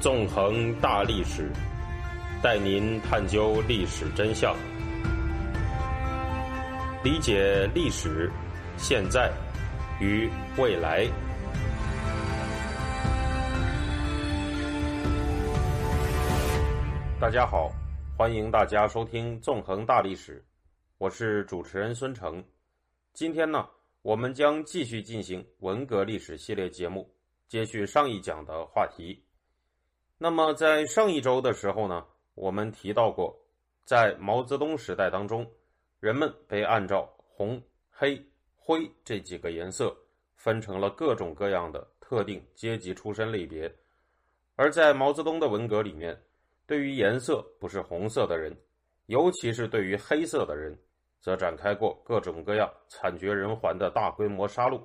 纵横大历史，带您探究历史真相，理解历史、现在与未来。大家好，欢迎大家收听《纵横大历史》，我是主持人孙成。今天呢，我们将继续进行文革历史系列节目，接续上一讲的话题。那么，在上一周的时候呢，我们提到过，在毛泽东时代当中，人们被按照红、黑、灰这几个颜色分成了各种各样的特定阶级出身类别，而在毛泽东的文革里面。对于颜色不是红色的人，尤其是对于黑色的人，则展开过各种各样惨绝人寰的大规模杀戮。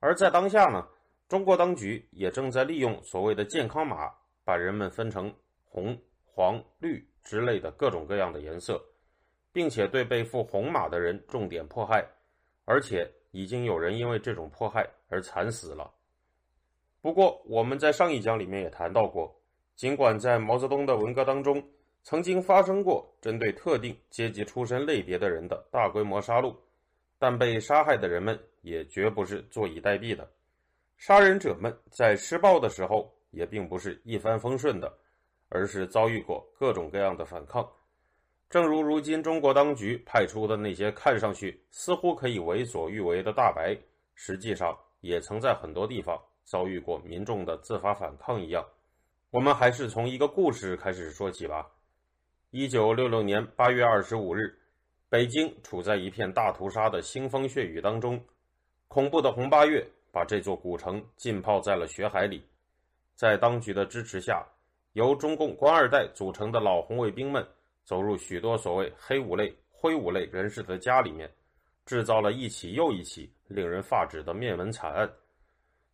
而在当下呢，中国当局也正在利用所谓的健康码，把人们分成红、黄、绿之类的各种各样的颜色，并且对被赋红码的人重点迫害，而且已经有人因为这种迫害而惨死了。不过，我们在上一讲里面也谈到过。尽管在毛泽东的文革当中，曾经发生过针对特定阶级出身类别的人的大规模杀戮，但被杀害的人们也绝不是坐以待毙的。杀人者们在施暴的时候也并不是一帆风顺的，而是遭遇过各种各样的反抗。正如如今中国当局派出的那些看上去似乎可以为所欲为的大白，实际上也曾在很多地方遭遇过民众的自发反抗一样。我们还是从一个故事开始说起吧。一九六六年八月二十五日，北京处在一片大屠杀的腥风血雨当中，恐怖的红八月把这座古城浸泡在了血海里。在当局的支持下，由中共官二代组成的老红卫兵们走入许多所谓黑五类、灰五类人士的家里面，制造了一起又一起令人发指的灭门惨案。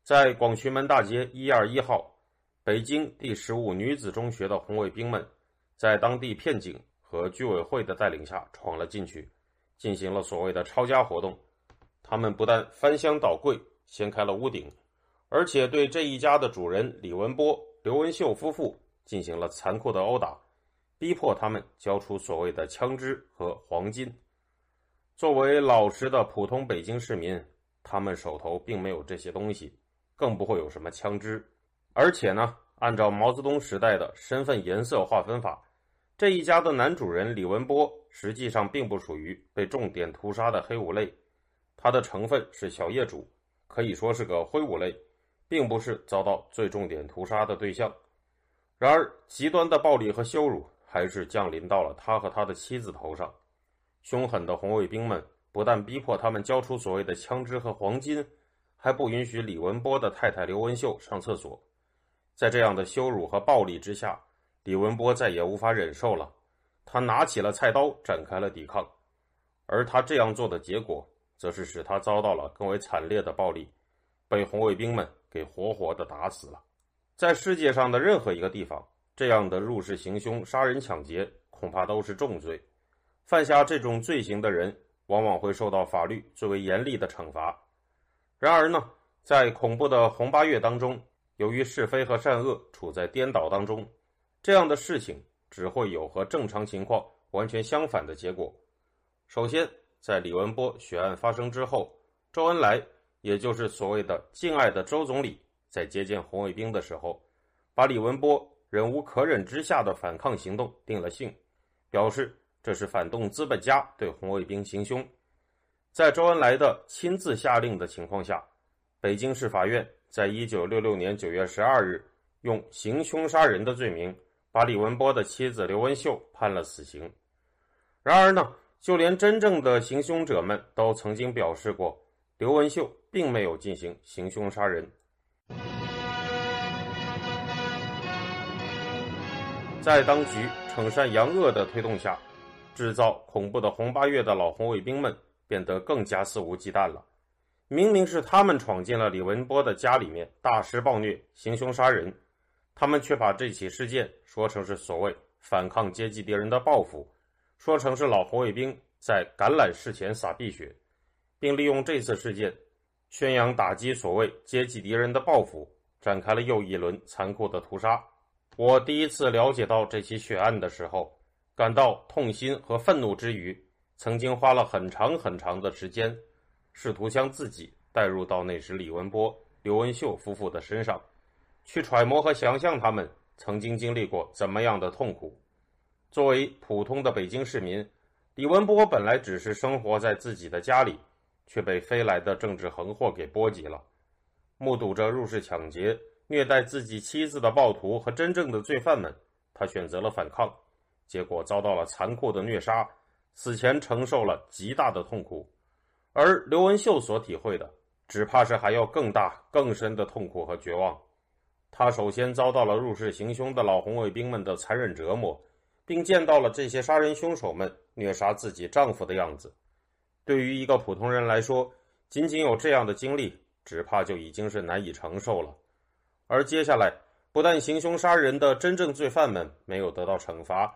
在广渠门大街一二一号。北京第十五女子中学的红卫兵们，在当地片警和居委会的带领下闯了进去，进行了所谓的抄家活动。他们不但翻箱倒柜、掀开了屋顶，而且对这一家的主人李文波、刘文秀夫妇进行了残酷的殴打，逼迫他们交出所谓的枪支和黄金。作为老实的普通北京市民，他们手头并没有这些东西，更不会有什么枪支。而且呢，按照毛泽东时代的身份颜色划分法，这一家的男主人李文波实际上并不属于被重点屠杀的黑五类，他的成分是小业主，可以说是个灰五类，并不是遭到最重点屠杀的对象。然而，极端的暴力和羞辱还是降临到了他和他的妻子头上。凶狠的红卫兵们不但逼迫他们交出所谓的枪支和黄金，还不允许李文波的太太刘文秀上厕所。在这样的羞辱和暴力之下，李文波再也无法忍受了。他拿起了菜刀，展开了抵抗。而他这样做的结果，则是使他遭到了更为惨烈的暴力，被红卫兵们给活活的打死了。在世界上的任何一个地方，这样的入室行凶、杀人抢劫，恐怕都是重罪。犯下这种罪行的人，往往会受到法律最为严厉的惩罚。然而呢，在恐怖的红八月当中，由于是非和善恶处在颠倒当中，这样的事情只会有和正常情况完全相反的结果。首先，在李文波血案发生之后，周恩来，也就是所谓的敬爱的周总理，在接见红卫兵的时候，把李文波忍无可忍之下的反抗行动定了性，表示这是反动资本家对红卫兵行凶。在周恩来的亲自下令的情况下，北京市法院。在一九六六年九月十二日，用行凶杀人的罪名，把李文波的妻子刘文秀判了死刑。然而呢，就连真正的行凶者们都曾经表示过，刘文秀并没有进行行凶杀人。在当局惩善扬恶的推动下，制造恐怖的红八月的老红卫兵们变得更加肆无忌惮了。明明是他们闯进了李文波的家里面，大施暴虐、行凶杀人，他们却把这起事件说成是所谓反抗阶级敌人的报复，说成是老红卫兵在橄榄事前撒碧血，并利用这次事件宣扬打击所谓阶级敌人的报复，展开了又一轮残酷的屠杀，我第一次了解到这起血案的时候，感到痛心和愤怒之余，曾经花了很长很长的时间，试图将自己带入到那时李文波、刘文秀夫妇的身上，去揣摩和想象他们曾经经历过怎么样的痛苦。作为普通的北京市民，李文波本来只是生活在自己的家里，却被飞来的政治横祸给波及了。目睹着入室抢劫、虐待自己妻子的暴徒和真正的罪犯们，他选择了反抗，结果遭到了残酷的虐杀，死前承受了极大的痛苦。而刘文秀所体会的，只怕是还要更大、更深的痛苦和绝望。他首先遭到了入室行凶的老红卫兵们的残忍折磨。并见到了这些杀人凶手们虐杀自己丈夫的样子。对于一个普通人来说，仅仅有这样的经历，只怕就已经是难以承受了。而接下来，不但行凶杀人的真正罪犯们没有得到惩罚，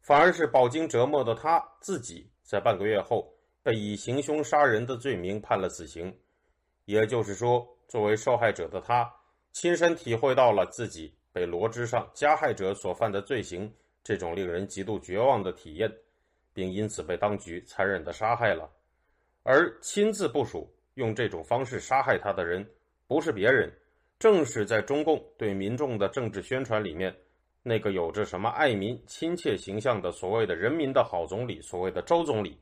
反而是饱经折磨的他自己，在半个月后被以行凶杀人的罪名判了死刑。也就是说，作为受害者的他，亲身体会到了自己被罗织上加害者所犯的罪行。这种令人极度绝望的体验，并因此被当局残忍的杀害了。而亲自部署用这种方式杀害他的人，不是别人，正是在中共对民众的政治宣传里面那个有着什么爱民亲切形象的所谓的“人民的好总理”所谓的周总理。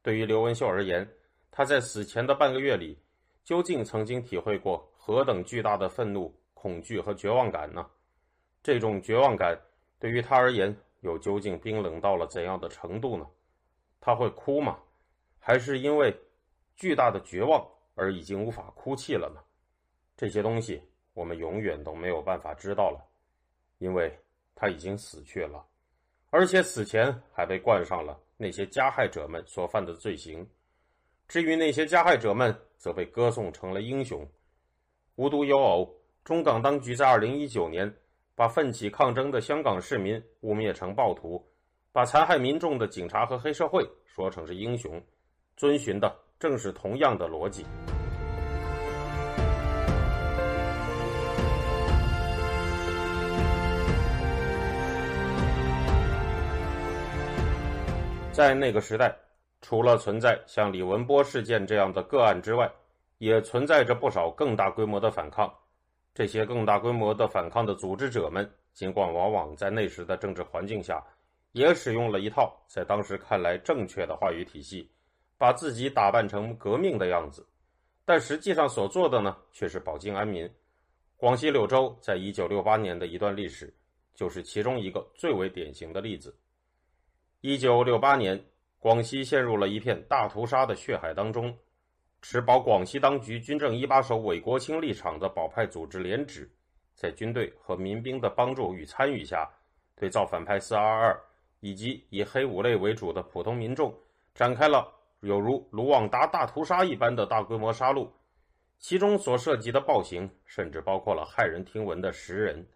对于刘文秀而言，他在死前的半个月里，究竟曾经体会过何等巨大的愤怒、恐惧和绝望感呢？这种绝望感。对于他而言，又究竟冰冷到了怎样的程度呢？他会哭吗？还是因为巨大的绝望而已经无法哭泣了呢？这些东西我们永远都没有办法知道了，因为他已经死去了，而且死前还被冠上了那些加害者们所犯的罪行。至于那些加害者们，则被歌颂成了英雄。无独有偶，中港当局在二零一九年。把奋起抗争的香港市民污蔑成暴徒，把残害民众的警察和黑社会说成是英雄，遵循的正是同样的逻辑。在那个时代，除了存在像李文波事件这样的个案之外，也存在着不少更大规模的反抗。这些更大规模的反抗的组织者们，尽管往往在那时的政治环境下，也使用了一套在当时看来正确的话语体系，把自己打扮成革命的样子，但实际上所做的呢，却是保境安民。广西柳州在一九六八年的一段历史，就是其中一个最为典型的例子。一九六八年，广西陷入了一片大屠杀的血海当中。持保广西当局军政一把手韦国清立场的保派组织连指，在军队和民兵的帮助与参与下，对造反派四二二以及以黑五类为主的普通民众展开了有如卢旺达大屠杀一般的大规模杀戮，其中所涉及的暴行甚至包括了骇人听闻的食人。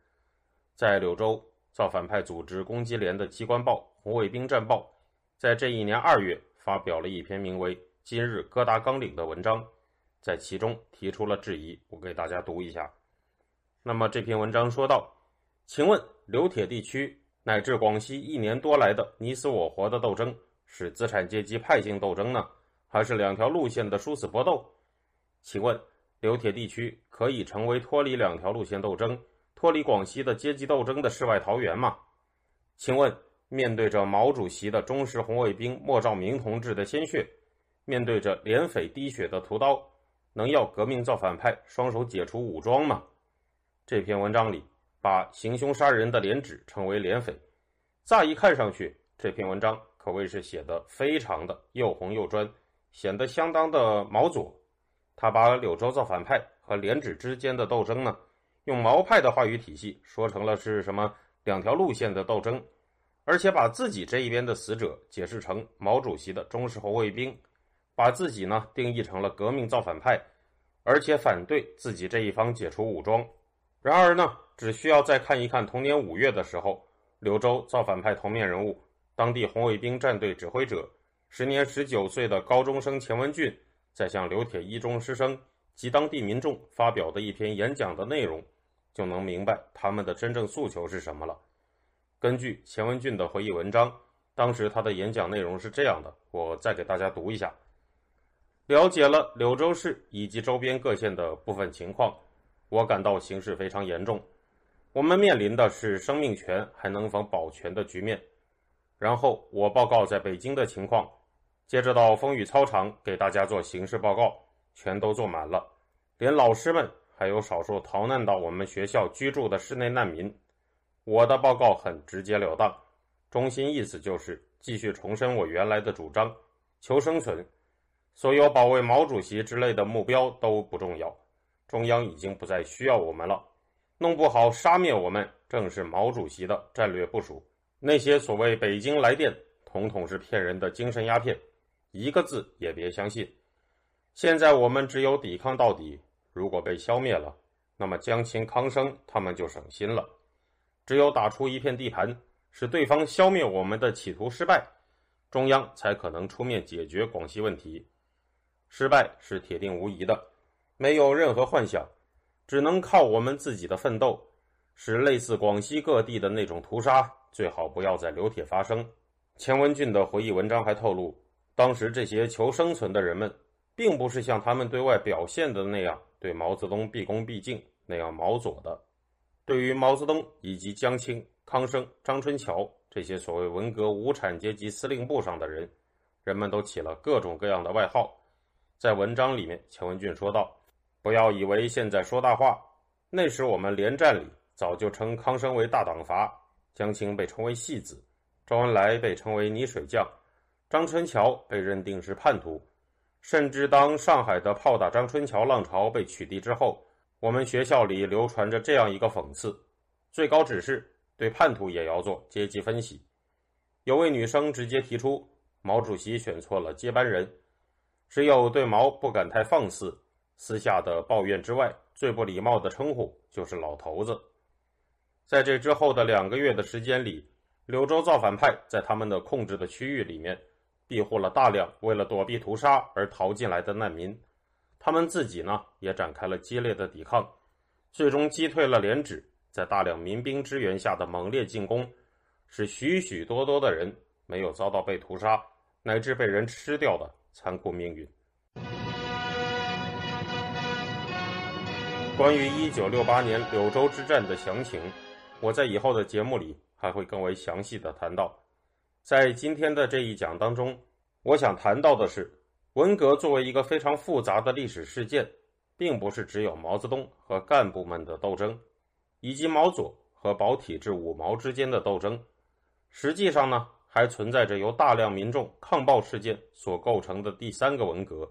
在柳州，造反派组织攻击连的机关报《红卫兵战报》在这一年二月发表了一篇名为。今日各大纲领的文章，在其中提出了质疑，我给大家读一下。那么这篇文章说道：“请问刘铁地区乃至广西一年多来的你死我活的斗争，是资产阶级派性斗争呢，还是两条路线的殊死搏斗？请问刘铁地区可以成为脱离两条路线斗争、脱离广西的阶级斗争的世外桃源吗？请问面对着毛主席的忠实红卫兵莫兆明同志的鲜血？”面对着连匪滴血的屠刀，能要革命造反派双手解除武装吗？这篇文章里把行凶杀人的连指称为连匪，乍一看上去，这篇文章可谓是写的非常的又红又专，显得相当的毛左。他把柳州造反派和连指之间的斗争呢，用毛派的话语体系说成了是什么两条路线的斗争，而且把自己这一边的死者解释成毛主席的忠实红卫兵。把自己呢定义成了革命造反派，而且反对自己这一方解除武装。然而呢，只需要再看一看同年五月的时候，柳州造反派头面人物、当地红卫兵战队指挥者、时年十九岁的高中生钱文俊，在向刘铁一中师生及当地民众发表的一篇演讲的内容，就能明白他们的真正诉求是什么了。根据钱文俊的回忆文章，当时他的演讲内容是这样的，我再给大家读一下。了解了柳州市以及周边各县的部分情况，我感到形势非常严重。我们面临的是生命权还能否保全的局面。然后我报告在北京的情况，接着到风雨操场给大家做形势报告，全都坐满了，连老师们还有少数逃难到我们学校居住的室内难民。我的报告很直截了当，中心意思就是继续重申我原来的主张：求生存。所有保卫毛主席之类的目标都不重要，中央已经不再需要我们了。弄不好杀灭我们正是毛主席的战略部署。那些所谓北京来电，统统是骗人的精神鸦片，一个字也别相信。现在我们只有抵抗到底。如果被消灭了，那么江青、康生他们就省心了。只有打出一片地盘，使对方消灭我们的企图失败，中央才可能出面解决广西问题。失败是铁定无疑的，没有任何幻想，只能靠我们自己的奋斗，使类似广西各地的那种屠杀最好不要在刘铁发生。钱文俊的回忆文章还透露，当时这些求生存的人们，并不是像他们对外表现的那样对毛泽东毕恭毕敬那样毛左的。对于毛泽东以及江青、康生、张春桥这些所谓文革无产阶级司令部上的人，人们都起了各种各样的外号。在文章里面，钱文俊说道：“不要以为现在说大话，那时我们连战里早就称康生为大党阀，江青被称为戏子，周恩来被称为泥水匠，张春桥被认定是叛徒，甚至当上海的炮打张春桥浪潮被取缔之后，我们学校里流传着这样一个讽刺：最高指示对叛徒也要做阶级分析。有位女生直接提出，毛主席选错了接班人。”只有对毛不敢太放肆，私下的抱怨之外，最不礼貌的称呼就是“老头子”。在这之后的两个月的时间里，柳州造反派在他们的控制的区域里面，庇护了大量为了躲避屠杀而逃进来的难民。他们自己呢，也展开了激烈的抵抗，最终击退了连指在大量民兵支援下的猛烈进攻，使许许多多的人没有遭到被屠杀乃至被人吃掉的。残酷命运。关于一九六八年柳州之战的详情，我在以后的节目里还会更为详细的谈到。在今天的这一讲当中，我想谈到的是，文革作为一个非常复杂的历史事件，并不是只有毛泽东和干部们的斗争，以及毛左和保体制五毛之间的斗争。实际上呢？还存在着由大量民众抗暴事件所构成的第三个文革。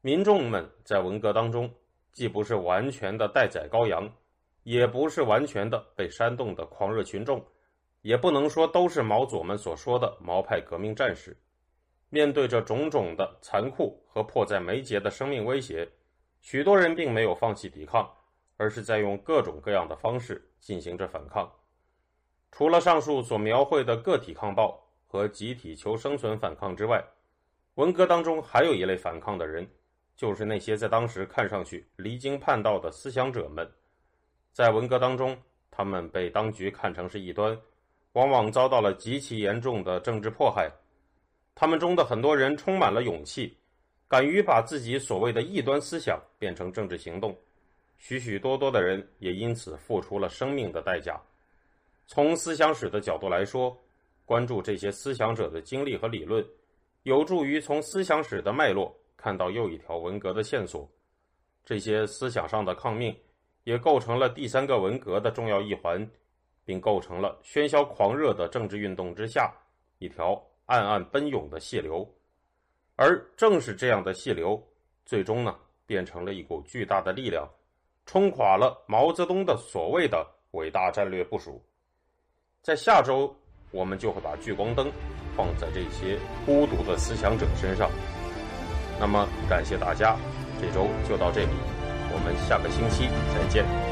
民众们在文革当中，既不是完全的待宰羔羊，也不是完全的被煽动的狂热群众，也不能说都是毛左们所说的毛派革命战士。面对着种种的残酷和迫在眉睫的生命威胁，许多人并没有放弃抵抗，而是在用各种各样的方式进行着反抗。除了上述所描绘的个体抗暴和集体求生存反抗之外，文革当中还有一类反抗的人，就是那些在当时看上去离经叛道的思想者们。在文革当中，他们被当局看成是异端，往往遭到了极其严重的政治迫害。他们中的很多人充满了勇气，敢于把自己所谓的异端思想变成政治行动，许许多多的人也因此付出了生命的代价。从思想史的角度来说，关注这些思想者的经历和理论，有助于从思想史的脉络看到又一条文革的线索。这些思想上的抗命，也构成了第三个文革的重要一环，并构成了喧嚣狂热的政治运动之下一条暗暗奔涌的细流。而正是这样的细流，最终呢，变成了一股巨大的力量，冲垮了毛泽东的所谓的伟大战略部署。在下周，我们就会把聚光灯放在这些孤独的思想者身上。那么，感谢大家，这周就到这里，我们下个星期再见。